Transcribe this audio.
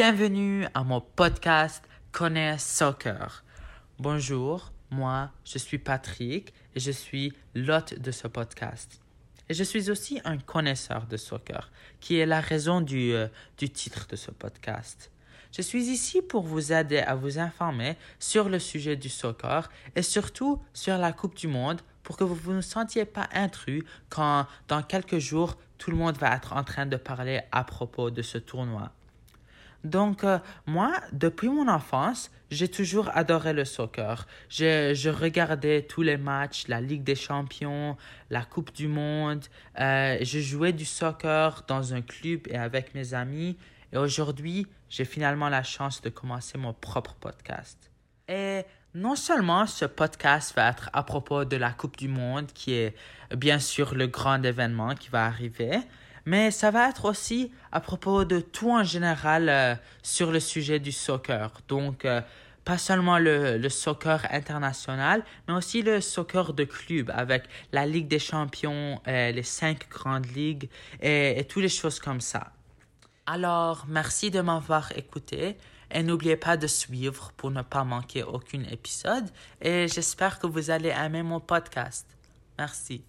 Bienvenue à mon podcast Connais Soccer. Bonjour, moi je suis Patrick et je suis l'hôte de ce podcast. Et je suis aussi un connaisseur de soccer, qui est la raison du, euh, du titre de ce podcast. Je suis ici pour vous aider à vous informer sur le sujet du soccer et surtout sur la Coupe du Monde pour que vous ne vous sentiez pas intrus quand dans quelques jours tout le monde va être en train de parler à propos de ce tournoi. Donc, euh, moi, depuis mon enfance, j'ai toujours adoré le soccer. Je, regardais tous les matchs, la Ligue des Champions, la Coupe du Monde. Euh, je jouais du soccer dans un club et avec mes amis. Et aujourd'hui, j'ai finalement la chance de commencer mon propre podcast. Et non seulement ce podcast va être à propos de la Coupe du Monde, qui est bien sûr le grand événement qui va arriver, mais ça va être aussi à propos de tout en général euh, sur le sujet du soccer. Donc, euh, pas seulement le, soccer international, mais aussi le soccer de club avec la Ligue des champions, euh, les cinq grandes ligues et, et toutes les choses comme ça. Alors, merci de m'avoir écouté et n'oubliez pas de suivre pour ne pas manquer aucun épisode et j'espère que vous allez aimer mon podcast. Merci.